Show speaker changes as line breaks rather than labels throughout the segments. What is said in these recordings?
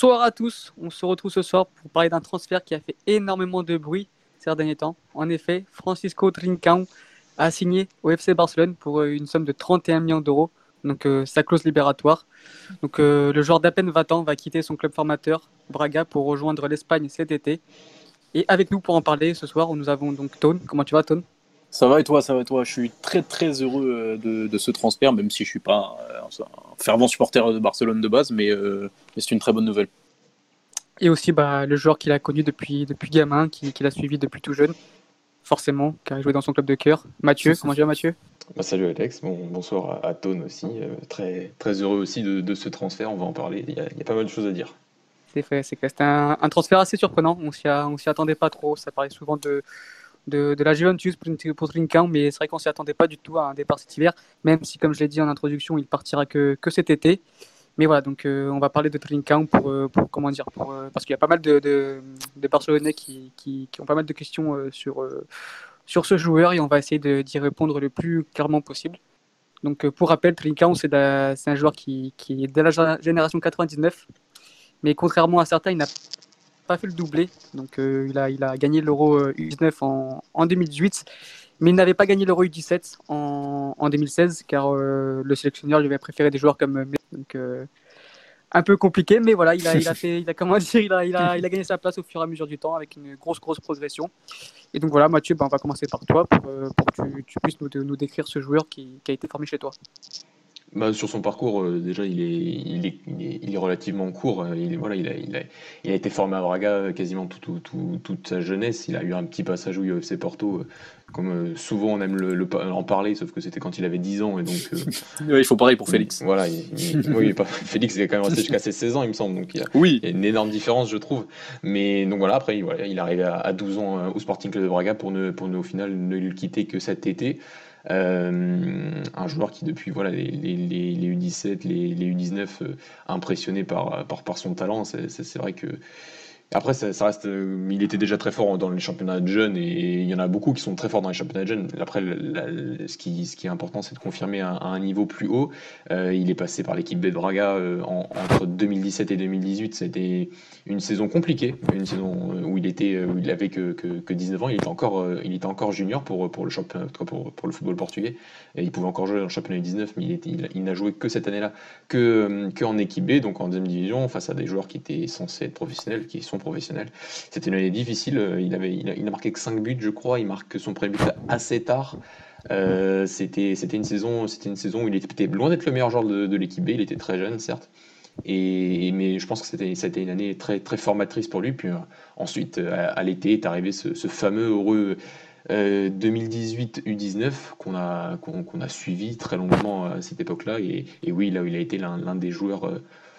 Bonsoir à tous, on se retrouve ce soir pour parler d'un transfert qui a fait énormément de bruit ces derniers temps. En effet, Francisco Trincão a signé au FC Barcelone pour euh, une somme de 31 millions d'euros, donc euh, sa clause libératoire. Donc euh, le joueur d'à peine 20 ans va quitter son club formateur Braga pour rejoindre l'Espagne cet été. Et avec nous pour en parler ce soir, nous avons donc Tone. Comment tu vas Tone?
Ça va et toi, ça va et toi? Je suis très très heureux de, ce transfert, même si je suis pas fervent supporter de Barcelone de base, mais, mais c'est une très bonne nouvelle.
Et aussi bah, le joueur qu'il a connu depuis, depuis gamin, qu'il qui a suivi depuis tout jeune, forcément, car il jouait dans son club de cœur. Mathieu, comment tu vas Mathieu?
Bah, Salut Alex, bon, bonsoir à, Tone aussi. Euh, très, très heureux aussi de, ce transfert, on va en parler, il y, a, pas mal de choses à dire.
C'est fait, c'est C'était un, transfert assez surprenant, on s'y, s'y attendait pas trop, ça paraît souvent de, de, la Juventus pour Trincão, mais c'est vrai qu'on s'y attendait pas du tout à un départ cet hiver, même si, comme je l'ai dit en introduction, il partira que, que cet été. Mais voilà, donc euh, on va parler de Trincão pour, euh, pour comment dire, pour, parce qu'il y a pas mal de, de, Barcelonais qui, qui, ont pas mal de questions sur sur ce joueur et on va essayer d'y répondre le plus clairement possible. Donc euh, pour rappel, Trincão, c'est un joueur qui, qui, est de la génération 99, mais contrairement à certains, il n'a pas fait le doublé. Donc euh, il, a, il a gagné l'Euro U19 en, en 2018, mais il n'avait pas gagné l'Euro U17 en, en 2016, car euh, le sélectionneur lui avait préféré des joueurs comme donc, un peu compliqué, mais voilà, il a, il a fait, il a comment dire, il a, il a, il a gagné sa place au fur et à mesure du temps avec une grosse, grosse progression. Et donc voilà, Mathieu, ben, on va commencer par toi pour, euh, pour que tu, tu puisses nous, nous, décrire ce joueur qui, qui, a été formé chez toi.
Bah, sur son parcours, euh, déjà, il est, il, est, il, est, relativement court. Euh, il, voilà, il, a, il, a, il a été formé à Braga quasiment tout, tout, toute sa jeunesse. Il a eu un petit passage au UFC Porto, comme souvent on aime le, en parler, sauf que c'était quand il avait 10 ans. Et donc,
il faut pareil pour Félix.
Voilà, oui, pas, Félix est quand même resté jusqu'à ses 16 ans, il me semble. Donc il y, a, oui. il y a une énorme différence, je trouve. Mais donc voilà, après, voilà, il est arrivé à, 12 ans au Sporting Club de Braga pour ne, pour ne, au final ne le quitter que cet été. Euh, un joueur qui depuis voilà les, les, les U17, les, les U19 euh, impressionné par son talent. C'est vrai que après, ça, reste, euh, il était déjà très fort dans les championnats de jeunes et il y en a beaucoup qui sont très forts dans les championnats de jeunes. Après, ce, qui, est important, c'est de confirmer à, un niveau plus haut. Euh, il est passé par l'équipe B de Braga euh, entre 2017 et 2018. C'était une saison compliquée, une saison où il était, avait que, que, 19 ans. Il était encore, il était encore junior pour, le football portugais. Il pouvait encore jouer dans le championnat 19, mais il, il, n'a joué que cette année-là, que, que en équipe B, donc en deuxième division, face à des joueurs qui étaient censés être professionnels, qui sont professionnel. C'était une année difficile. Euh, il, avait, il, a, marqué que 5 buts, je crois. Il marque son premier but assez tard. Euh, c'était une saison une saison où il était loin d'être le meilleur joueur de, l'équipe B il était très jeune certes et mais je pense que c'était c'était une année très très formatrice pour lui puis euh, ensuite à, l'été est arrivé ce, fameux heureux 2018 U19 qu'on a qu'on a suivi très longuement à cette époque-là et, et, oui là où il a été l'un des joueurs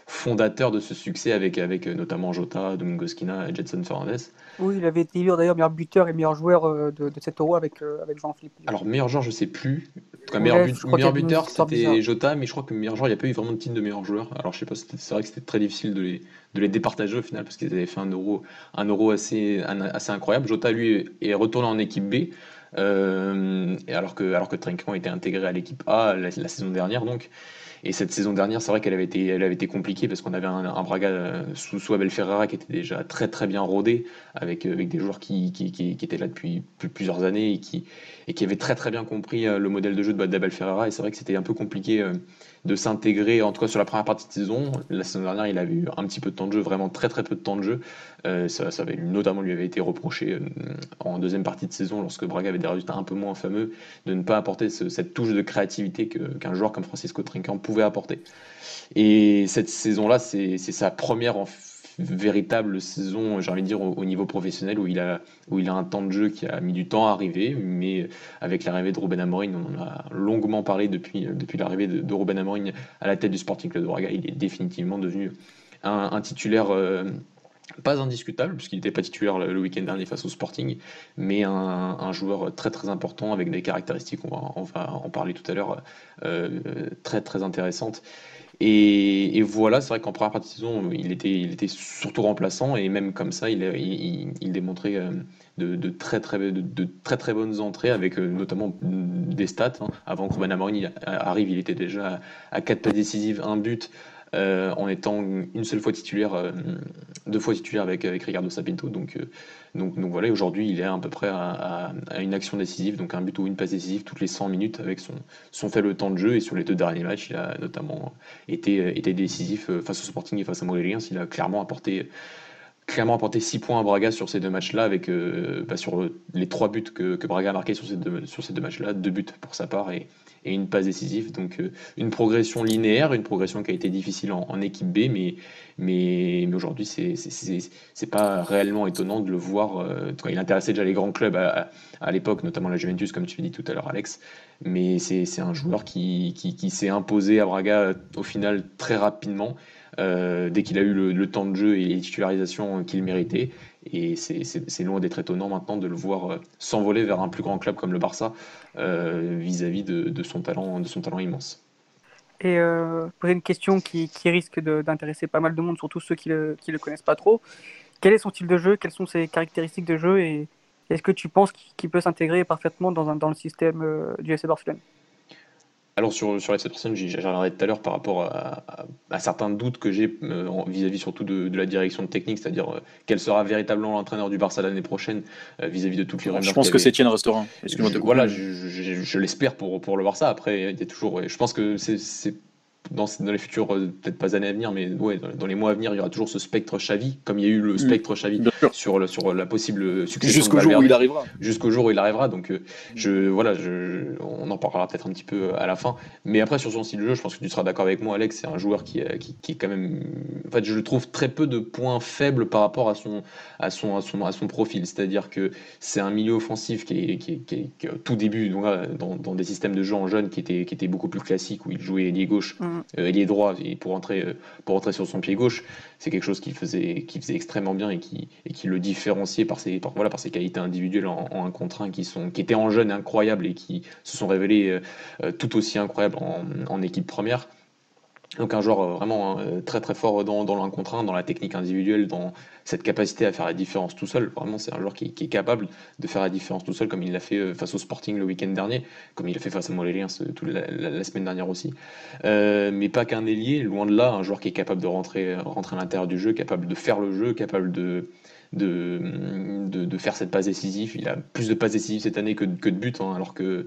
fondateur de ce succès avec, avec euh, notamment Jota, Domingos Quina et Jetson Fernandez.
Oui, il avait été d'ailleurs meilleur buteur et meilleur joueur euh, de, de cet euro avec, euh, avec Jean-Philippe.
Alors, meilleur joueur, je sais plus. meilleur, meilleur buteur, c'était Jota, mais je crois que meilleur joueur, il n'y a pas eu vraiment de titre de meilleur joueur. Alors, je sais pas, c'est vrai que c'était très difficile de les, de les départager au final parce qu'ils avaient fait un euro, un euro assez, assez incroyable. Jota, lui, est retourné en équipe B. et alors que, alors que Trinquant était intégré à l'équipe A la, la, saison dernière, donc. Et cette saison dernière, c'est vrai qu'elle avait été, avait été compliquée parce qu'on avait un, Braga euh, sous, sous, Abel Ferrara qui était déjà très très bien rodé avec, euh, avec des joueurs qui, qui, étaient là depuis plusieurs années et qui, et qui avaient très très bien compris euh, le modèle de jeu d'Abel Ferrara. Et c'est vrai que c'était un peu compliqué de s'intégrer, en tout cas sur la première partie de saison. La saison dernière, il avait eu un petit peu de temps de jeu, vraiment très très peu de temps de jeu. ça, ça avait, notamment lui avait été reproché en deuxième partie de saison, lorsque Braga avait des résultats un peu moins fameux, de ne pas apporter cette touche de créativité qu'un joueur comme Francisco Trinquant pouvait apporter. Et cette saison-là, c'est sa première en véritable saison, j'ai envie de dire, au, niveau professionnel, où il, a, où il a un temps de jeu qui a mis du temps à arriver, mais avec l'arrivée de Ruben Amorim, on en a longuement parlé depuis, depuis l'arrivée de, de, Ruben Amorim à la tête du Sporting Club de Braga, il est définitivement devenu un, titulaire... Euh, pas indiscutable, puisqu'il n'était pas titulaire le, week-end dernier face au Sporting, mais un, joueur très très important avec des caractéristiques, on va, on va en parler tout à l'heure, euh, très très intéressantes. Et, voilà, c'est vrai qu'en première partie de saison, il était, surtout remplaçant, et même comme ça, il, démontrait euh, de, très, très, de, très très bonnes entrées, avec euh, notamment des stats. Hein. Avant que Ruben Amorim arrive, il était déjà à 4 pas décisives, un but, en étant une seule fois titulaire, deux fois titulaire avec, Ricardo Sapinto. Donc, donc, donc voilà, aujourd'hui, il est à peu près à, une action décisive, donc un but ou une passe décisive toutes les 100 minutes avec son, son faible temps de jeu. Et sur les deux derniers matchs, il a notamment été, été décisif face au Sporting et face à Montpellier. Il a clairement apporté clairement apporté 6 points à Braga sur ces deux matchs-là, avec euh, bah, sur les trois buts que, Braga a marqués sur ces deux, deux matchs-là, deux buts pour sa part et, une passe décisive. Donc euh, une progression linéaire, une progression qui a été difficile en, équipe B, mais, mais, mais aujourd'hui, c'est pas réellement étonnant de le voir. Euh, il intéressait déjà les grands clubs à, l'époque, notamment la Juventus, comme tu l'as dit tout à l'heure, Alex. Mais c'est un joueur qui, qui s'est imposé à Braga au final très rapidement. Euh, dès qu'il a eu le, temps de jeu et les titularisations qu'il méritait. Et c'est loin d'être étonnant maintenant de le voir euh, s'envoler vers un plus grand club comme le Barça euh, vis-à-vis de, son talent, de son talent immense.
Et poser une question qui, risque d'intéresser pas mal de monde, surtout ceux qui le, le connaissent pas trop. Quel est son style de jeu? Quelles sont ses caractéristiques de jeu? Et est-ce que tu penses qu'il peut s'intégrer parfaitement dans, dans, le système du FC Barcelone?
Alors sur, sur cette personne, j'y reviendrai tout à l'heure par rapport à, certains doutes que j'ai euh, vis-à-vis surtout de, la direction de technique, c'est-à-dire euh, quel sera véritablement l'entraîneur du Barça l'année prochaine euh, vis-à-vis de toutes les
rumeurs. Je pense que c'est Restaurant.
Voilà, je, je l'espère pour, pour le Barça. Après, il y a toujours. Je pense que c'est dans, les futurs, euh, peut-être pas années à venir, mais ouais, dans, les mois à venir, il y aura toujours ce spectre Xavi, comme il y a eu le mm. spectre Xavi sur, sur la possible succession.
Jusqu'au jour où il arrivera.
Jusqu'au jour où il arrivera. Donc, euh, je, voilà, je, on en parlera peut-être un petit peu à la fin. Mais après, sur son style de jeu, je pense que tu seras d'accord avec moi, Alex. C'est un joueur qui, euh, qui, qui, est quand même. En fait, je le trouve très peu de points faibles par rapport à son, à son, à son, à son profil. C'est-à-dire que c'est un milieu offensif qui est, qui qui tout début, donc, dans, dans, des systèmes de jeu en jeune qui étaient, qui beaucoup plus classiques, où il jouait ailier gauche, mm. Droit et pour entrer, euh, pour entrer sur son pied gauche, c'est quelque chose qu'il faisait, qui faisait extrêmement bien et qui, le différenciait par ses, par, ses qualités individuelles en, un contre un qui, étaient en jeune incroyables et qui se sont révélées euh, euh, tout aussi incroyables en équipe première. Donc un joueur vraiment hein, très très fort dans, dans contre un, dans la technique individuelle, dans cette capacité à faire la différence tout seul. Vraiment, c'est un joueur qui, est capable de faire la différence tout seul, comme il l'a fait euh, face au Sporting le week-end dernier, comme il l'a fait face à Montpellier la, la, semaine dernière aussi. Euh, mais pas qu'un ailier, loin de là, un joueur qui est capable de rentrer, rentrer à l'intérieur du jeu, capable de faire le jeu, capable de, de, de, faire cette passe décisive. Il a plus de passes décisives cette année que, que de buts, hein, alors que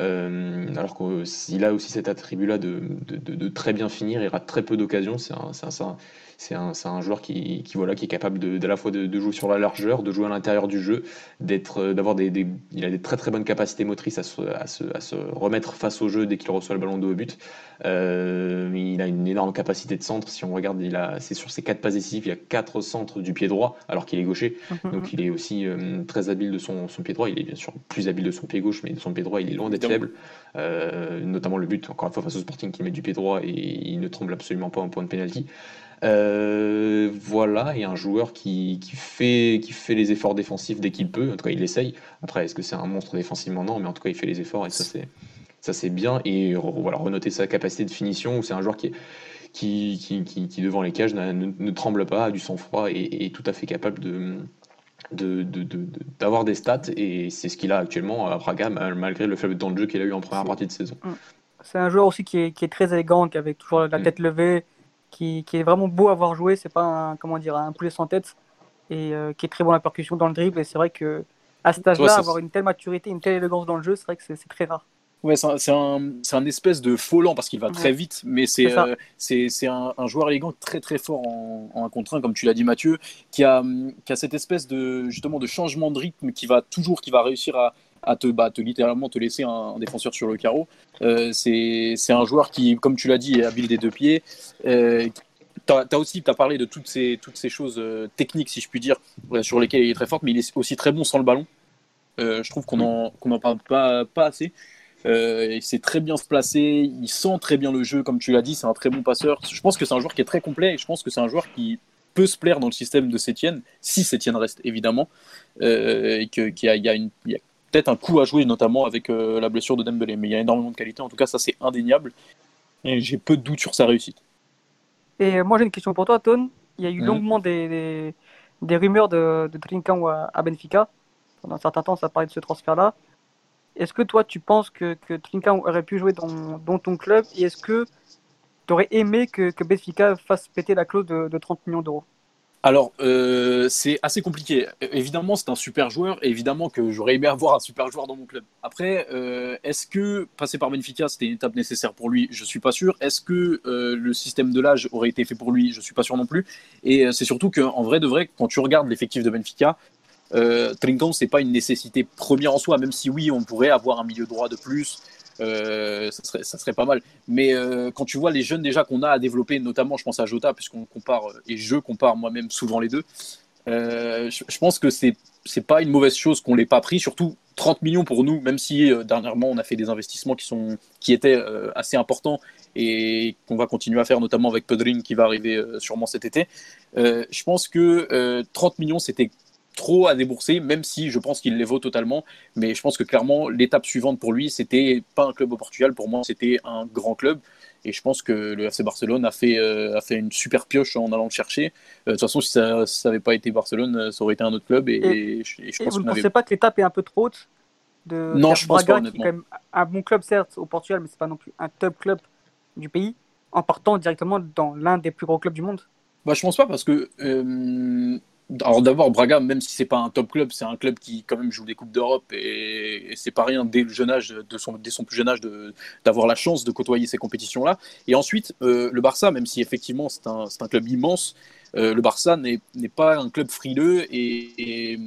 euh, alors qu'il a aussi cet attribut-là de, de, très bien finir, il rate très peu d'occasions. C'est un, un, c'est un, un, joueur qui, qui, voilà, qui est capable de, la fois de, jouer sur la largeur, de jouer à l'intérieur du jeu, d'être, euh, d'avoir des, il a des très très bonnes capacités motrices à se, à se, à se remettre face au jeu dès qu'il reçoit le ballon de haut but. Euh, il a une énorme capacité de centre. Si on regarde, il a, c'est sur ses quatre passes décisives, il y a quatre centres du pied droit, alors qu'il est gaucher. Mhm, Donc il est aussi euh, très habile de son, son, pied droit. Il est bien sûr plus habile de son pied gauche, mais de son pied droit, il est loin d'être faible. notamment le but, encore une fois, face au Sporting qui met du pied droit et il ne tremble absolument pas en point de pénalty. Euh, voilà, a un joueur qui, qui, fait, qui fait les efforts défensifs dès qu'il peut. En tout cas, il essaye. Après, est-ce que c'est un monstre défensivement? Non, mais en tout cas, il fait les efforts et ça, c'est, ça, c'est bien. Et voilà, renoter sa capacité de finition, c'est un joueur qui, qui, qui, qui, devant les cages, ne, tremble pas, a du sang-froid et est tout à fait capable de. De, d'avoir des stats et c'est ce qu'il a actuellement à Braga malgré le faible temps de jeu qu'il a eu en première partie de saison.
C'est un joueur aussi qui est, qui est très élégant, qui avec toujours la mm. tête levée, qui, est vraiment beau à voir jouer. C'est pas un, comment dire, un poulet sans tête et euh, qui est très bon à la percussion dans le dribble. Et c'est vrai que à cet âge-là, avoir une telle maturité, une telle élégance dans le jeu, c'est vrai que c'est très rare.
Ouais, c'est un, un, espèce de faux lent parce qu'il va très vite, mais c'est euh, un, un, joueur élégant très très fort en, en un contre un, comme tu l'as dit Mathieu, qui a, qui a cette espèce de justement de changement de rythme qui va toujours, qui va réussir à, à te, bah, te littéralement te laisser un, défenseur sur le carreau. Euh, c'est un joueur qui, comme tu l'as dit, est habile des deux pieds. Euh, tu as, aussi as parlé de toutes ces, toutes ces choses euh, techniques, si je puis dire, sur lesquelles il est très fort, mais il est aussi très bon sans le ballon. Euh, je trouve qu'on n'en qu'on en parle pas, assez. il sait très bien se placer, il sent très bien le jeu, comme tu l'as dit, c'est un très bon passeur. Je pense que c'est un joueur qui est très complet et je pense que c'est un joueur qui peut se plaire dans le système de Sétienne, si Sétienne reste évidemment, et qu'il y, y, y a peut-être un coup à jouer, notamment avec euh, la blessure de Dembélé. Mais il y a énormément de qualité. En tout cas, ça, c'est indéniable. Et j'ai peu de doutes sur sa réussite.
Et euh, moi, j'ai une question pour toi, Ton. Il y a eu mmh. longuement des, des, rumeurs de, de à, Benfica. Pendant un certain temps, ça parlait de ce transfert-là. Est-ce que toi, tu penses que, que aurait pu jouer dans, dans ton club? Et est-ce que tu aurais aimé que, que Benfica fasse péter la clause de, de 30 millions d'euros?
Alors, euh, c'est assez compliqué. Évidemment, c'est un super joueur. évidemment que j'aurais aimé avoir un super joueur dans mon club. Après, euh, est-ce que passer par Benfica, c'était une étape nécessaire pour lui? Je suis pas sûr. Est-ce que euh, le système de l'âge aurait été fait pour lui? Je suis pas sûr non plus. Et c'est surtout qu'en vrai de vrai, quand tu regardes l'effectif de Benfica, euh, Trincão, c'est pas une nécessité première en soi, même si oui, on pourrait avoir un milieu droit de plus. Euh, ça, serait, pas mal. Mais euh, quand tu vois les jeunes déjà qu'on a à développer, notamment je pense à Jota, puisqu'on compare, et je compare moi-même souvent les deux, euh, je, pense que c'est c'est pas une mauvaise chose qu'on l'ait pas pris, surtout 30 millions pour nous, même si dernièrement on a fait des investissements qui, sont, qui étaient assez importants et qu'on va continuer à faire, notamment avec Pedrin qui va arriver sûrement cet été. je pense que 30 millions c'était trop à débourser, même si je pense qu'il les vaut totalement. Mais je pense que clairement, l'étape suivante pour lui, c'était pas un club au Portugal. Pour moi, c'était un grand club. Et je pense que le FC Barcelone a fait, euh, a fait une super pioche en allant le chercher. Euh, de toute façon, si ça n'avait pas été Barcelone, euh, ça aurait été un autre club. Et,
je, pense vous ne pensez pas que l'étape est un peu trop haute de
Non, je pense pas,
qui est quand même un bon club, certes, au Portugal, mais c'est pas non plus un top club du pays, en partant directement dans l'un des plus gros clubs du monde?
Bah, Je pense pas, parce que alors d'abord, Braga, même si c'est pas un top club, c'est un club qui quand même joue des coupes d'Europe et, c'est pas rien dès le jeune âge, de son, dès son plus jeune âge, d'avoir la chance de côtoyer ces compétitions-là. Et ensuite, euh, le Barça, même si effectivement c'est un, un, club immense, euh, le Barça n'est pas un club frileux et,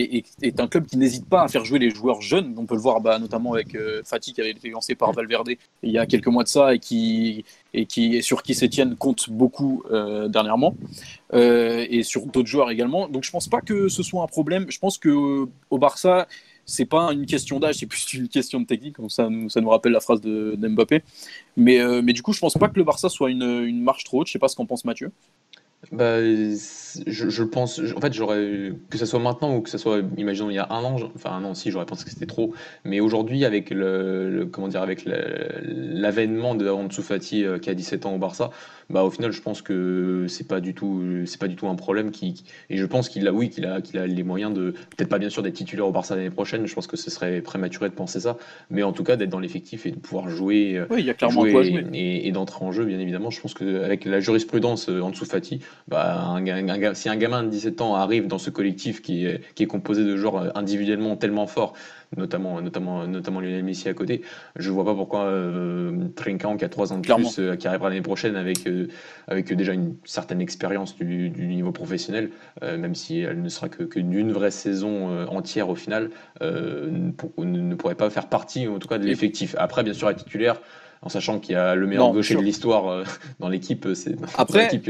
est, un club qui n'hésite pas à faire jouer les joueurs jeunes. On peut le voir bah, notamment avec euh, Fatih qui avait été lancé par Valverde il y a quelques mois de ça et qui, et qui sur qui Sétienne compte beaucoup euh, dernièrement euh, et sur d'autres joueurs également. Donc je pense pas que ce soit un problème. Je pense que au Barça c'est pas une question d'âge, c'est plus une question de technique. Ça, ça nous rappelle la phrase de, Mbappé. Mais, mais du coup, je pense pas que le Barça soit une, une marche trop haute. Je sais pas ce qu'en pense Mathieu.
Bah, je, je pense, en fait, j'aurais que ça soit maintenant ou que ça soit, imaginons il y a un an, enfin un an si, j'aurais pensé que c'était trop. Mais aujourd'hui, avec le, comment dire, avec l'avènement de Ansu Fati euh, qui a 17 ans au Barça, bah au final, je pense que c'est pas du tout, c'est pas du tout un problème qui, et je pense qu'il a, oui, qu'il a, qu'il a les moyens de, peut-être pas bien sûr d'être titulaire au Barça l'année prochaine. Je pense que ce serait prématuré de penser ça, mais en tout cas d'être dans l'effectif et de pouvoir jouer,
oui, il y a clairement jouer, jouer.
et, d'entrer en jeu, bien évidemment. Je pense qu'avec la jurisprudence euh, Ansu Fati, bah, un, si un gamin de 17 ans arrive dans ce collectif qui est, qui est composé de joueurs euh, individuellement tellement forts, notamment, notamment, notamment Lionel Messi à côté, je vois pas pourquoi euh, Trinquant, qui a 3 ans de plus, euh, qui arrivera l'année prochaine avec, euh, avec déjà une certaine expérience du, du, niveau professionnel, même si elle ne sera que, que d'une vraie saison entière au final, ne, ne, pourrait pas faire partie, en tout cas, de l'effectif. Après, bien sûr, être titulaire en sachant qu'il y a le meilleur gaucher de l'histoire dans l'équipe, c'est
après l'équipe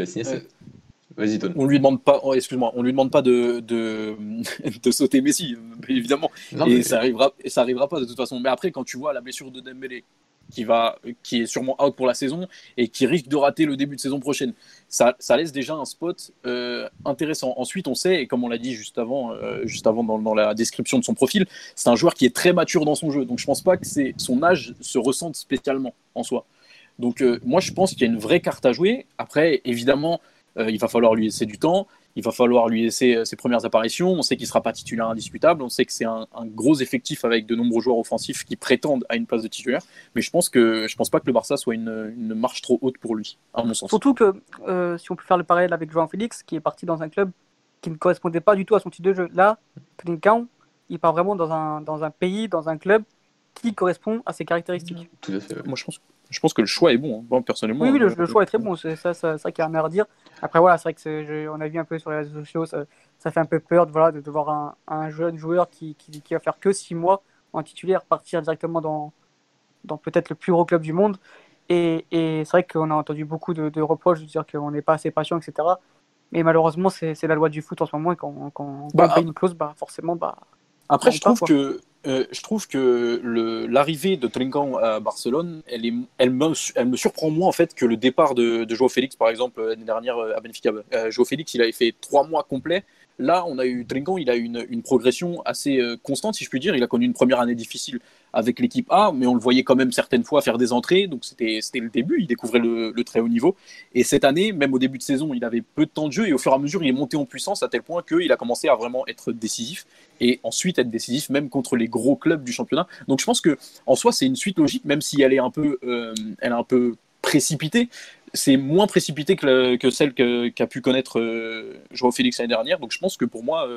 On lui demande pas, oh, excuse-moi, on lui demande pas de, de, de sauter Messi, évidemment. et ça arrivera, et ça arrivera pas de toute façon. Mais après, quand tu vois la blessure de Dembélé, qui va, qui est sûrement out pour la saison et qui risque de rater le début de saison prochaine, ça, ça laisse déjà un spot euh, intéressant. Ensuite, on sait, et comme on l'a dit juste avant, euh, juste avant dans, dans, la description de son profil, c'est un joueur qui est très mature dans son jeu. Donc, je pense pas que c'est son âge se ressente spécialement en soi. Donc, euh, moi, je pense qu'il y a une vraie carte à jouer. Après, évidemment euh, il va falloir lui laisser du temps, il va falloir lui laisser euh, ses premières apparitions. On sait qu'il ne sera pas titulaire indiscutable, on sait que c'est un, gros effectif avec de nombreux joueurs offensifs qui prétendent à une place de titulaire, mais je pense que je pense pas que le Barça soit une, marche trop haute pour lui, à mon sens.
Surtout que euh, si on peut faire le parallèle avec João Félix, qui est parti dans un club qui ne correspondait pas du tout à son type de jeu. Là, Trincão, il part vraiment dans un, dans un pays, dans un club qui correspond à ses caractéristiques.
Tout à fait.
Moi, je pense, je pense que le choix est bon. Hein. personnellement.
Oui, le, choix est très bon. C'est ça, ça, ça qui a rien à redire. Après, voilà, c'est vrai que on a vu un peu sur les réseaux sociaux, ça, fait un peu peur de, voilà, de, voir un, un, jeune joueur qui, qui, qui, va faire que 6 mois en titulaire partir directement dans, dans peut-être le plus gros club du monde. Et, et c'est vrai qu'on a entendu beaucoup de, de reproches de dire qu'on n'est pas assez patient, etc. Mais malheureusement, c'est la loi du foot en ce moment. Et quand, quand, bah, on paye une clause, bah, forcément, bah,
après, je trouve, que, euh, je trouve que l'arrivée de Trinkan à Barcelone, elle me surprend moins en fait que le départ de, de Joao Félix, par exemple, l'année dernière euh, à Benfica. Euh, Joao Félix, il avait fait trois mois complets Là, on a eu Trinkan, il a eu une, progression assez euh, constante, si je puis dire. Il a connu une première année difficile avec l'équipe A, mais on le voyait quand même certaines fois faire des entrées. Donc c'était le début, il découvrait le, très haut niveau. Et cette année, même au début de saison, il avait peu de temps de jeu et au fur et à mesure, il est monté en puissance à tel point qu'il a commencé à vraiment être décisif et ensuite être décisif même contre les gros clubs du championnat. Donc je pense que en soi, c'est une suite logique, même si elle est un peu, euh, elle est un peu précipitée. C'est moins précipité que, celle qu'a pu connaître Joao Félix l'année dernière. Donc je pense que pour moi,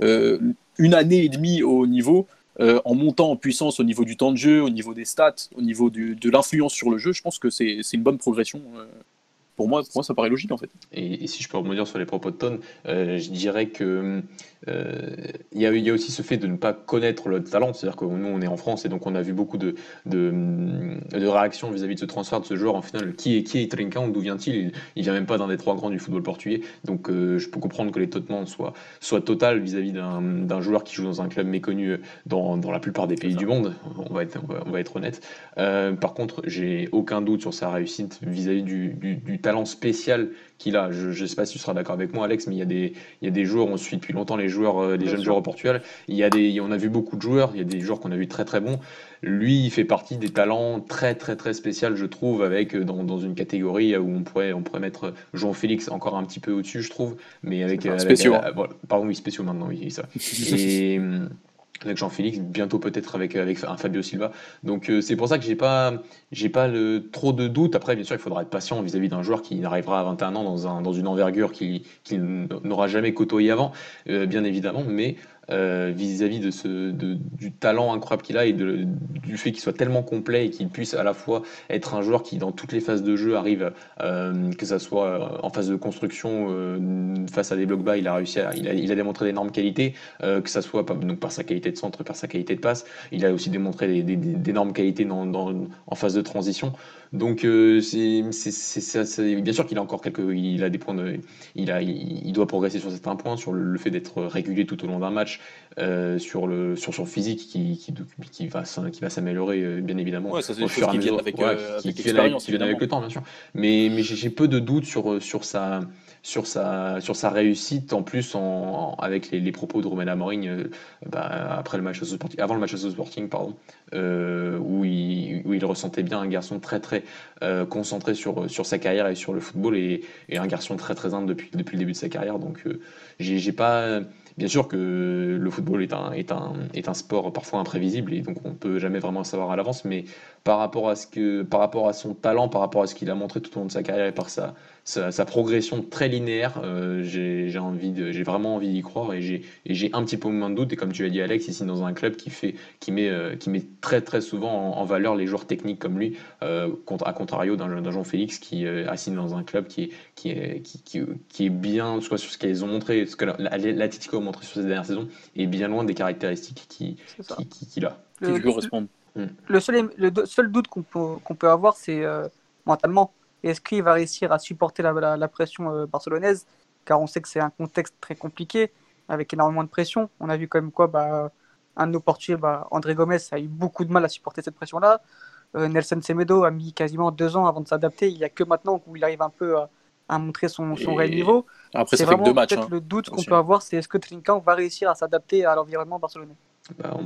une année et demie au niveau, en montant en puissance au niveau du temps de jeu, au niveau des stats, au niveau de l'influence sur le jeu, je pense que c'est une bonne progression pour moi, moi, ça paraît logique en fait.
Et, si je peux rebondir sur les propos de Ton, euh, je dirais que euh, il y, a aussi ce fait de ne pas connaître le talent, c'est-à-dire que nous on est en France et donc on a vu beaucoup de, de, réactions vis-à-vis de ce transfert de ce joueur. En final, qui est qui est Trinquant? D'où vient-il? Il, vient même pas d'un des trois grands du football portugais, donc euh, je peux comprendre que l'étonnement soit soit total vis-à-vis d'un joueur qui joue dans un club méconnu dans, dans la plupart des pays du monde. On va être on va, être honnête. par contre, j'ai aucun doute sur sa réussite vis-à-vis du, du talent spécial qu'il a. Je ne sais pas si tu seras d'accord avec moi, Alex, mais il y, a des, il y a des joueurs, on suit depuis longtemps les joueurs, euh, les jeunes joueurs au Portugal. Il y a des, on a vu beaucoup de joueurs, il y a des joueurs qu'on a vu très très bons. Lui, il fait partie des talents très très très spéciaux, je trouve, avec euh, dans, dans, une catégorie où on pourrait, on pourrait mettre Jean-Félix encore un petit peu au-dessus, je trouve, mais avec.
Euh, spéciaux.
pardon, oui, spéciaux maintenant, oui, ça. Et avec Jean-Félix, bientôt peut-être avec, avec un Fabio Silva. Donc euh, c'est pour ça que j'ai pas, j'ai pas le, trop de doutes. Après, bien sûr, il faudra être patient vis-à-vis d'un joueur qui arrivera à 21 ans dans, un, dans une envergure qu'il n'aura jamais côtoyé avant, euh, bien évidemment. Mais euh, vis-à-vis du talent incroyable qu'il a et du fait qu'il soit tellement complet et qu'il puisse à la fois être un joueur qui, dans toutes les phases de jeu, arrive, euh, que ce soit en phase de construction, euh, face à des blocs bas, il a réussi il démontré d'énormes qualités, que ce soit par, sa qualité de centre, par sa qualité de passe. Il a aussi démontré d'énormes qualités en phase de transition. Donc euh, c'est bien sûr qu'il a encore quelques, il a des points de, il a, il, doit progresser sur certains points, sur le, fait d'être régulier tout au long d'un match, euh, sur le sur son physique qui, qui, qui va qui va s'améliorer euh, bien évidemment
ouais, ça, au fur et à mesure, avec, qui, qui, avec
le temps bien sûr. Mais mais j'ai peu de doutes sur sur sa sur sa, sur sa réussite, en plus en, avec les, propos de Romain Amorim euh, bah, après le match Sporting, avant le match au Sporting, pardon, euh, où, il, où, il, ressentait bien un garçon très très euh, concentré sur, sur sa carrière et sur le football et, et un garçon très très humble depuis, depuis le début de sa carrière. Donc j'ai pas Bien sûr que le football est un, est un, est un sport parfois imprévisible et donc on ne peut jamais vraiment savoir à l'avance, mais par rapport, à ce que, par rapport à son talent, par rapport à ce qu'il a montré tout au long de sa carrière et par sa, sa, progression très linéaire, euh, j'ai envie de, j'ai vraiment envie d'y croire et j'ai un petit peu moins de doute. Et comme tu l'as dit, Alex, ici dans un club qui fait, qui met, euh, qui met très très souvent en, valeur les joueurs techniques comme lui, euh, à contrario d'un Jean Félix qui euh, assigne dans un club qui est, qui est, qui, qui, est bien, soit sur ce qu'ils ont montré, ce que l'Atletico a montré sur ces dernières saisons, est bien loin des caractéristiques qu'il qui, qui, a.
Qui lui correspondent.
Le seul, le seul doute qu'on peut, avoir, c'est mentalement est-ce qu'il va réussir à supporter la, pression euh, barcelonaise? Car on sait que c'est un contexte très compliqué, avec énormément de pression. On a vu quand même quoi bah, Un de nos portiers, bah, André Gomez, a eu beaucoup de mal à supporter cette pression-là. Euh, Nelson Semedo a mis quasiment deux ans avant de s'adapter. Il n'y a que maintenant où il arrive un peu à, montrer son, son réel niveau.
Après, c'est vraiment peut-être
hein. le doute qu'on peut avoir, c'est est-ce que Trinkan va réussir à s'adapter à l'environnement barcelonais?
Bah,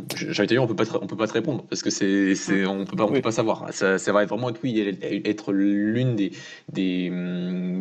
dire, on peut pas, on peut pas te répondre parce que c'est, c'est, on peut pas, on peut pas savoir. Ça, ça va vraiment être oui, être l'une des, des,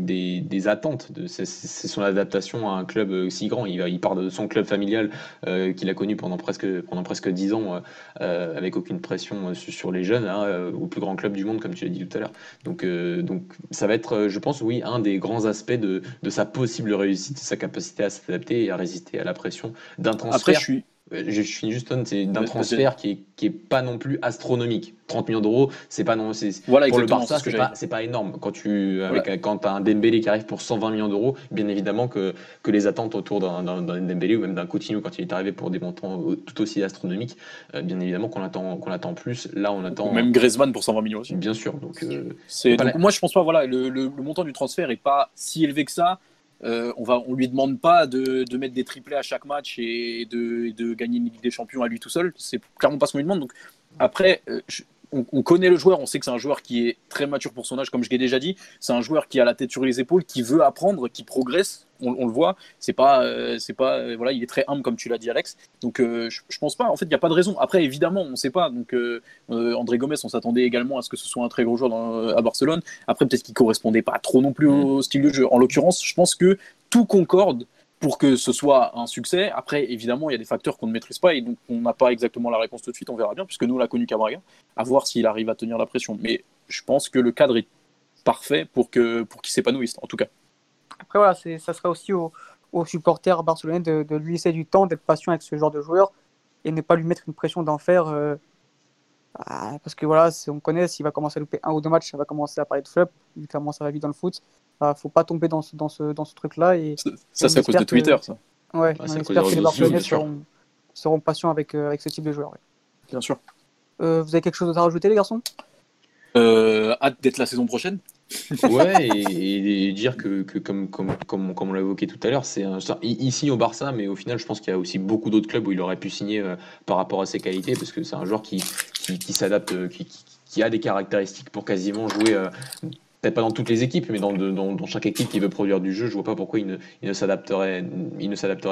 des, des attentes. De, c'est, son adaptation à un club euh, si grand. Il, il part de son club familial euh, qu'il a connu pendant presque, pendant presque 10 ans euh, avec aucune pression sur les jeunes, hein, au plus grand club du monde, comme tu l'as dit tout à l'heure. Donc, donc, ça va être, je pense, oui, un des grands aspects de, de sa possible réussite, sa capacité à s'adapter et à résister à la pression d'un transfert.
Après, je suis
je finis juste c'est d'un transfert qui est, qui est pas non plus astronomique. 30 millions d'euros, c'est pas non, c'est
voilà,
pour le Barça, c'est pas, pas, énorme. Quand tu avec, quand as un Dembélé qui arrive pour 120 millions d'euros, bien évidemment que, que les attentes autour d'un Dembélé ou même d'un Coutinho quand il est arrivé pour des montants tout aussi astronomiques, euh, bien évidemment qu'on attend qu'on attend plus. Là, on attend
même Griezmann pour 120 millions aussi.
Bien sûr. Donc, euh,
moi je pense pas voilà le, le, le montant du transfert est pas si élevé que ça. Euh, on ne on lui demande pas de, mettre des triplés à chaque match et de, gagner une Ligue des Champions à lui tout seul. C'est clairement pas ce qu'on lui demande. Donc après, euh, on, connaît le joueur, on sait que c'est un joueur qui est très mature pour son âge, comme je l'ai déjà dit. C'est un joueur qui a la tête sur les épaules, qui veut apprendre, qui progresse. On, le voit. C'est pas, euh, c'est pas, euh, voilà, il est très humble comme tu l'as dit, Alex. Donc euh, je, pense pas. En fait, il n'y a pas de raison. Après, évidemment, on ne sait pas. Donc André Gomez, on s'attendait également à ce que ce soit un très gros joueur à Barcelone. Après, peut-être qu'il correspondait pas trop non plus au mm. style de jeu. En l'occurrence, je pense que tout concorde pour que ce soit un succès. Après, évidemment, il y a des facteurs qu'on ne maîtrise pas et donc on n'a pas exactement la réponse tout de suite, on verra bien, puisque nous, on l'a connu qu'à à voir s'il arrive à tenir la pression. Mais je pense que le cadre est parfait pour que pour qu'il s'épanouisse en tout cas.
Après voilà, ça serait aussi aux, supporters barcelonais de, lui laisser du temps, d'être patient avec ce genre de joueur et ne pas lui mettre une pression d'enfer. Euh, ah, parce que voilà, on connaît, s'il va commencer à louper un ou deux matchs, ça va commencer à parler de flop. Clairement, ça va dans le foot. Il ne faut pas tomber dans ce, dans ce, dans ce truc-là. Et,
ça, c'est à cause de Twitter, ça.
Ouais, on espère que les Barcelonais seront, seront, patients avec, euh, avec ce type de joueur.
Bien sûr.
Euh, vous avez quelque chose à rajouter, les garçons?
Hâte d'être la saison prochaine
ouais, et, dire que, comme, comme, comme, comme on l'a évoqué tout à l'heure, c'est ici au Barça, mais au final, je pense qu'il y a aussi beaucoup d'autres clubs où il aurait pu signer euh, par rapport à ses qualités, parce que c'est un joueur qui, qui, s'adapte, euh, qui, qui, a des caractéristiques pour quasiment jouer. Peut-être pas dans toutes les équipes, mais dans, chaque équipe qui veut produire du jeu, je vois pas pourquoi il ne, s'adapterait,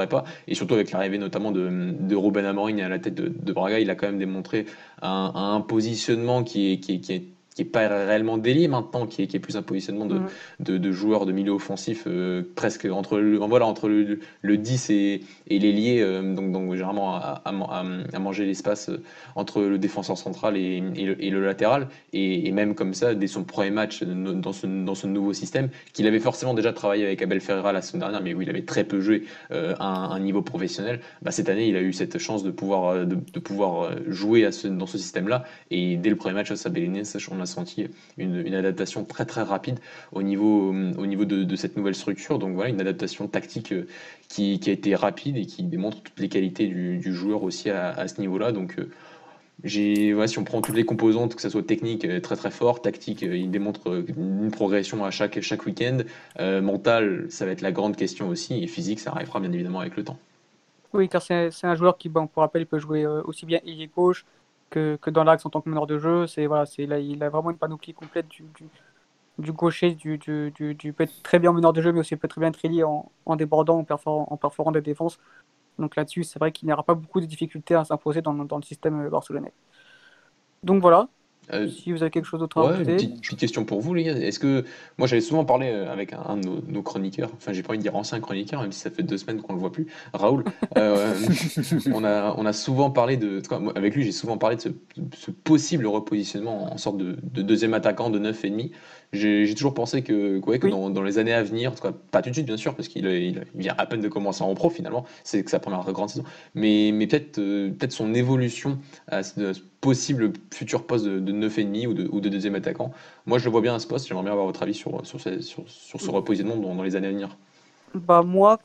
pas. Et surtout avec l'arrivée notamment de, de Ruben à la tête de, Braga, il a quand même démontré un, positionnement qui est qui est pas réellement délié maintenant, qui est, qui est plus un positionnement de, de, de, joueurs de milieu offensif euh, presque entre le, voilà, entre le, le 10 et, et l'ailier, euh, donc, donc généralement à, à, à manger l'espace euh, entre le défenseur central et, et, le, et le, latéral, et, même comme ça, dès son premier match dans ce, dans ce nouveau système, qu'il avait forcément déjà travaillé avec Abel Ferreira la semaine dernière, mais où il avait très peu joué à, un, niveau professionnel, bah, cette année il a eu cette chance de pouvoir, de, de pouvoir jouer à ce, dans ce système-là, et dès le premier match à Sabellines, on a senti une, adaptation très très rapide au niveau, au niveau de, cette nouvelle structure. Donc voilà, une adaptation tactique euh, qui, a été rapide et qui démontre toutes les qualités du, joueur aussi à, ce niveau-là. Donc euh, j'ai, si on prend toutes les composantes, que ce soit technique euh, très très fort, tactique, il démontre une progression à chaque, chaque week-end. mental, ça va être la grande question aussi. Et physique, ça arrivera bien évidemment avec le temps.
Oui, car c'est un joueur qui, bon, pour rappel, peut jouer aussi bien ailier gauche que, dans l'axe en tant que meneur de jeu. C'est voilà, c'est là, il a vraiment une panoplie complète du, du, gaucher, du, du, peut être très bien meneur de jeu, mais aussi peut très bien être lié en, en débordant, en perforant, en perforant des défenses. Donc là-dessus, c'est vrai qu'il n'y aura pas beaucoup de difficultés à s'imposer dans, dans, le système barcelonais. Donc voilà, euh, si vous avez quelque chose d'autre à
ouais, petite, petite, question pour vous, les gars. Est-ce que moi j'avais souvent parlé euh, avec un, de nos, chroniqueurs, enfin j'ai pas envie de dire ancien chroniqueur, même si ça fait deux semaines qu'on le voit plus, Raoul. Euh, on, a, on a souvent parlé de, avec lui j'ai souvent parlé de ce, possible repositionnement en sorte de, de deuxième attaquant de 9,5 j'ai toujours pensé que, que dans, les années à venir, en tout cas, pas tout de suite bien sûr, parce qu'il il vient à peine de commencer en pro finalement, c'est que sa première grande saison, mais, mais peut-être euh, peut son évolution à ce, possible futur poste de, de 9,5 ou de, ou de deuxième attaquant. Moi je le vois bien à ce poste, j'aimerais bien avoir votre avis sur, sur, sur, sur ce repositionnement dans, dans, les années à venir.
Bah moi,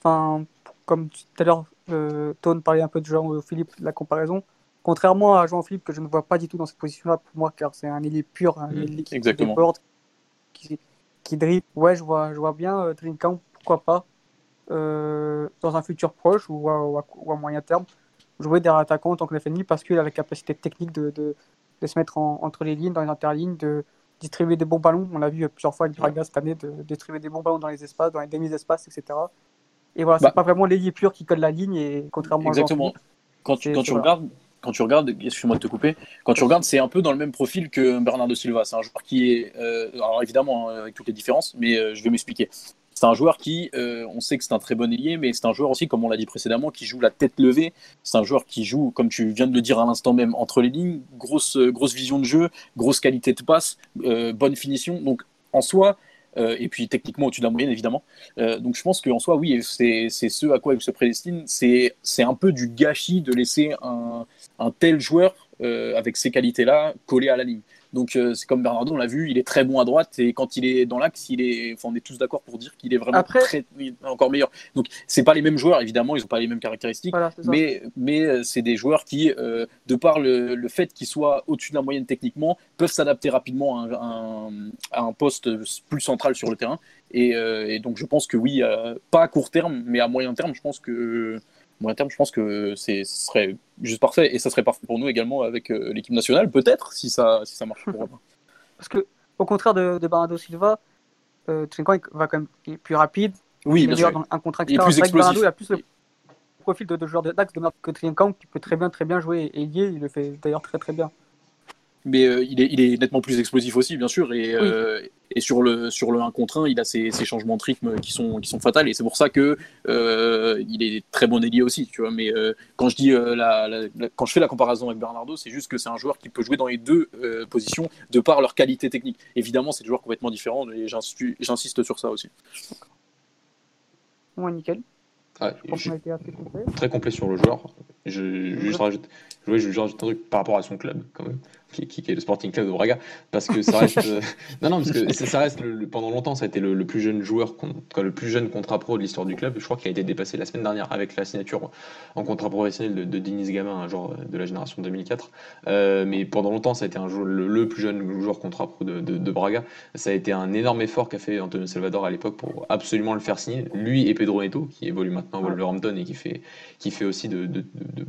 comme tout à l'heure, euh, Tone parlait un peu de Jean-Philippe, la comparaison. Contrairement à Jean-Philippe, que je ne vois pas du tout dans cette position-là, pour moi, car c'est un ailier pur, un mmh, ailier qui
Exactement
qui, qui dribble. Ouais, je vois, je vois bien euh, pourquoi pas, euh, dans un futur proche ou à, ou, à, moyen terme, jouer derrière attaquant en tant que FNI parce qu'il a la capacité technique de, de, de se mettre entre les lignes, dans les interlignes, de distribuer des bons ballons. On l'a vu plusieurs fois avec Braga cette année, de, distribuer des bons ballons dans les espaces, dans les demi-espaces, etc. Et voilà, c'est bah. pas vraiment l'ailier pur qui colle la ligne, et contrairement
Exactement. quand tu, quand tu regardes, quand tu regardes, excuse-moi de te couper, quand tu regardes, c'est un peu dans le même profil que Bernardo Silva. C'est un joueur qui est, euh, alors évidemment hein, avec toutes les différences, mais euh, je vais m'expliquer. C'est un joueur qui, euh, on sait que c'est un très bon ailier, mais c'est un joueur aussi, comme on l'a dit précédemment, qui joue la tête levée. C'est un joueur qui joue, comme tu viens de le dire à l'instant même, entre les lignes, grosse, grosse vision de jeu, grosse qualité de passe, bonne finition. Donc en soi, et puis techniquement au-dessus de la moyenne évidemment. Donc je pense qu'en soi, oui, c'est ce à quoi il se prédestine. C'est un peu du gâchis de laisser un, un tel joueur euh, avec ces qualités-là collé à la ligne. Donc euh, c'est comme Bernardo, on l'a vu, il est très bon à droite et quand il est dans l'axe, il est, enfin, on est tous d'accord pour dire qu'il est vraiment très, encore meilleur. Donc c'est pas les mêmes joueurs, évidemment, ils ont pas les mêmes caractéristiques, mais mais euh, c'est des joueurs qui, euh, de par le, le fait qu'ils soient au-dessus de la moyenne techniquement, peuvent s'adapter rapidement à un, à un, poste plus central sur le terrain. Et, et donc je pense que oui, pas à court terme, mais à moyen terme, je pense que moyen terme, je pense que ce serait juste parfait. Et ça serait parfait pour nous également avec euh, l'équipe nationale, peut-être, si ça, si ça marche pour
Parce que, au contraire de, de Bernardo Silva, euh, va quand même plus rapide.
Oui, bien sûr.
Dans un contrat
il est plus explosif.
Bernardo, il a plus le profil de, joueur d'axe que Trinquant, qui peut très bien, très bien jouer ailier. Il le fait d'ailleurs très, très bien.
Mais euh, il, est, il est nettement plus explosif aussi, bien sûr. Et, euh, Et sur le, sur le 1 contre 1, il a ces, changements de rythme qui sont, qui sont fatals. Et c'est pour ça que euh, il est très bon ailier aussi. Tu vois. Mais euh, quand, je dis, la, quand je fais la comparaison avec Bernardo, c'est juste que c'est un joueur qui peut jouer dans les deux positions de par leur qualité technique. Évidemment, c'est des joueurs complètement différents et j'insiste sur ça aussi.
Ouais, nickel.
très complet sur le joueur. Je, je, rajoute, je, je, rajoute un truc par rapport à son club, quand même qui, qui, est le Sporting Club de Braga, parce que ça reste, euh, non, non, parce que ça reste pendant longtemps, ça a été le, plus jeune joueur, le plus jeune contrat pro de l'histoire du club. Je crois qu'il a été dépassé la semaine dernière avec la signature en contrat professionnel de, de Denis Gamin, un joueur de la génération 2004. Euh, mais pendant longtemps, ça a été un joueur, le, plus jeune joueur contrat pro de, de, Braga. Ça a été un énorme effort qu'a fait Antonio Salvador à l'époque pour absolument le faire signer. Lui et Pedro Neto, qui évolue maintenant au Wolverhampton et qui fait, qui fait aussi de,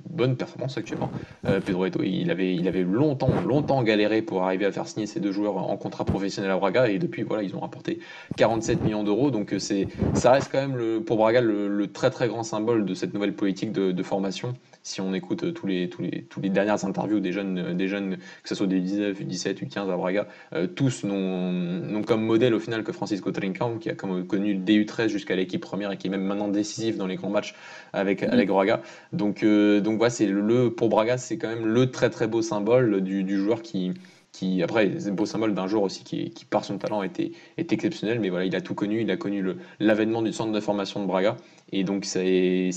bonnes performances actuellement. Euh, Pedro Neto, il avait, il avait longtemps, longtemps galéré pour arriver à faire signer ces deux joueurs en contrat professionnel à Braga. Et depuis voilà ils ont rapporté 47 millions d'euros. Donc euh, c'est ça reste quand même le, pour Braga le, très très grand symbole de cette nouvelle politique de, formation si on écoute euh, tous les, tous les, tous les dernières interviews des jeunes, euh, des jeunes, que ce soit des 19, 17, 15 à Braga, tous n'ont comme modèle au final que Francisco Trincão, qui a comme, connu le DU13 jusqu'à l'équipe première et qui est même maintenant décisif dans les grands matchs avec, avec Braga. Donc, donc voilà, c'est le, pour Braga, c'est quand même le très très beau symbole du, du joueur qui, qui après c'est beau symbole d'un joueur aussi qui, qui, par son talent était est exceptionnel mais voilà il a tout connu il a connu l'avènement du centre de formation de Braga et donc c'est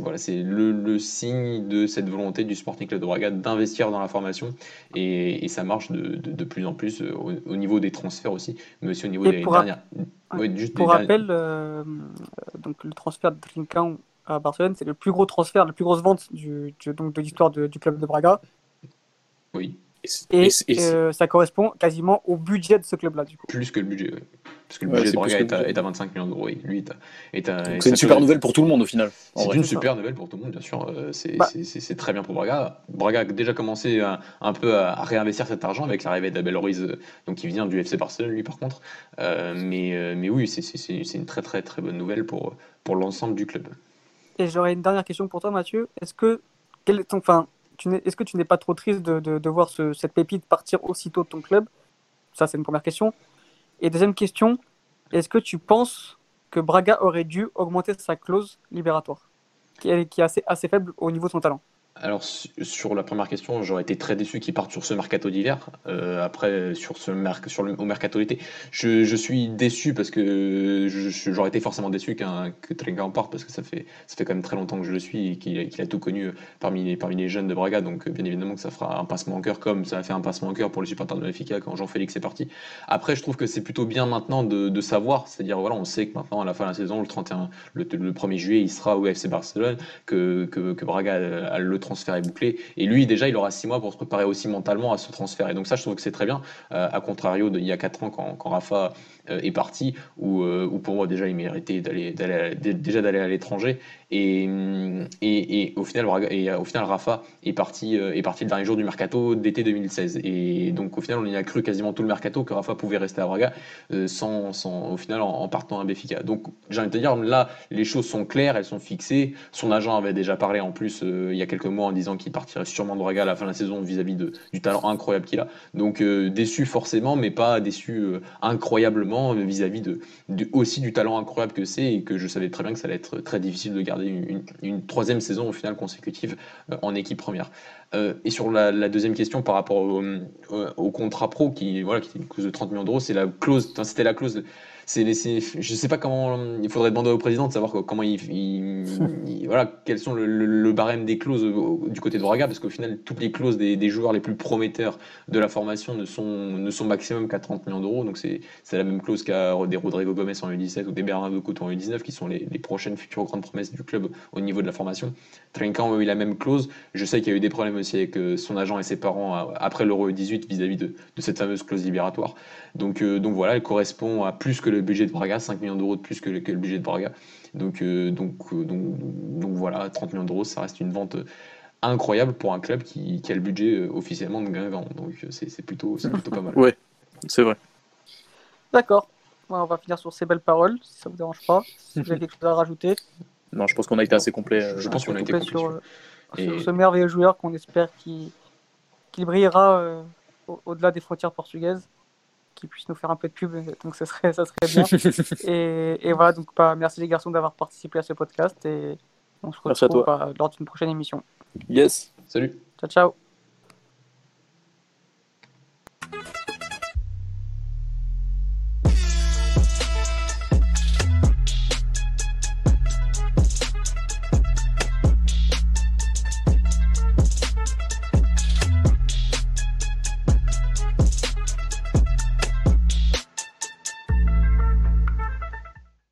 voilà c'est le, le, signe de cette volonté du Sporting Club de Braga d'investir dans la formation et, et ça marche de, de, plus en plus euh, au, niveau des transferts aussi mais aussi au niveau des dernières
pour rappel euh, donc le transfert de Trincão à Barcelone c'est le plus gros transfert la plus grosse vente du, donc de l'histoire du club de Braga.
Oui
et, euh, ça correspond quasiment au budget de ce club-là, du coup.
Plus que le budget. Parce que le budget de Braga est, est, à 25 millions d'euros. Lui,
c'est une super nouvelle pour tout le monde au final.
C'est une super nouvelle pour tout le monde, bien sûr. Euh, bah. C'est très bien pour Braga. Braga a déjà commencé un peu à, réinvestir cet argent avec l'arrivée d'Abel Ruiz, euh, donc qui vient du FC Barcelone, lui, par contre. mais, mais oui, c'est une très très très bonne nouvelle pour, pour l'ensemble du club.
Et j'aurais une dernière question pour toi, Mathieu. Est-ce que. Quel est ton, enfin, est-ce que tu n'es pas trop triste de, voir cette pépite partir aussitôt de ton club? Ça, c'est une première question. Et deuxième question, est-ce que tu penses que Braga aurait dû augmenter sa clause libératoire, qui est, assez faible au niveau de son talent?
Alors sur la première question, j'aurais été très déçu qu'ils partent sur ce mercato d'hiver. Euh, après sur ce sur le au mercato d'été, je, je, suis déçu parce que j'aurais été forcément déçu qu'un que Trenga parte parce que ça fait ça fait quand même très longtemps que je le suis et qu'il a tout connu parmi les parmi les jeunes de Braga. Donc bien évidemment que ça fera un passement en cœur comme ça a fait un passement en cœur pour les supporters de Benfica quand Jean-Félix est parti. Après, je trouve que c'est plutôt bien maintenant de, de savoir, c'est-à-dire voilà, on sait que maintenant à la fin de la saison, le 31 le, 1er juillet, il sera au FC Barcelone, que, que, Braga a le transfert est bouclé. Et lui, déjà, il aura six mois pour se préparer aussi mentalement à ce transfert. Et donc ça, je trouve que c'est très bien, euh, à contrario d'il y a quatre ans quand, Rafa euh, est parti, où, euh, où, pour moi déjà il méritait d'aller déjà d'aller à l'étranger. Et, et, au final, et au final, Rafa est parti, est parti le dernier jour du mercato d'été 2016. Et donc au final, on y a cru quasiment tout le mercato que Rafa pouvait rester à Braga sans, sans, au final en, partant à Béfica. Donc j'ai envie de te dire, là, les choses sont claires, elles sont fixées. Son agent avait déjà parlé en plus il y a quelques mois en disant qu'il partirait sûrement de Braga à la fin de la saison vis-à-vis du talent incroyable qu'il a. Donc déçu forcément, mais pas déçu incroyablement vis-à-vis de, aussi du talent incroyable que c'est et que je savais très bien que ça allait être très difficile de garder une, troisième saison au final consécutive euh, en équipe première. Euh, et sur la, deuxième question par rapport au, contrat pro qui voilà qui est une clause de 30 millions d'euros, c'est la clause, c'était la clause c'est je sais pas comment il faudrait demander au président de savoir comment il, voilà quels sont le, barème des clauses du côté de Braga parce qu'au final toutes les clauses des, joueurs les plus prometteurs de la formation ne sont ne sont maximum qu'à 30 millions d'euros. Donc c'est la même clause qu'à des Rodrigo Gomez en U17 ou des Bernardo Couto en U19 qui sont les, prochaines futures grandes promesses du club au niveau de la formation. Trinquant a eu la même clause. Je sais qu'il y a eu des problèmes aussi avec euh, son agent et ses parents euh, après l'Euro 18 vis-à-vis de, de, cette fameuse clause libératoire donc euh, donc voilà elle correspond à plus que le budget de Braga, 5 millions d'euros de plus que le, budget de Braga. Donc, euh, donc, euh, donc, donc, voilà, 30 millions d'euros, ça reste une vente incroyable pour un club qui, a le budget officiellement de Guingamp. Donc c'est plutôt, plutôt pas mal.
Ouais, c'est vrai.
D'accord. on va finir sur ces belles paroles, si ça vous dérange pas. Si vous avez quelque chose à rajouter.
Non, je pense qu'on a été assez complet.
Je pense qu'on a été complet
sur, ce merveilleux joueur qu'on espère qu'il brillera au-delà des frontières portugaises qui puisse nous faire un peu de pub, donc ça serait, ça serait bien. et, et, voilà, donc bah, merci les garçons d'avoir participé à ce podcast et on se retrouve bah, lors d'une prochaine émission.
Yes,
salut.
Ciao, ciao.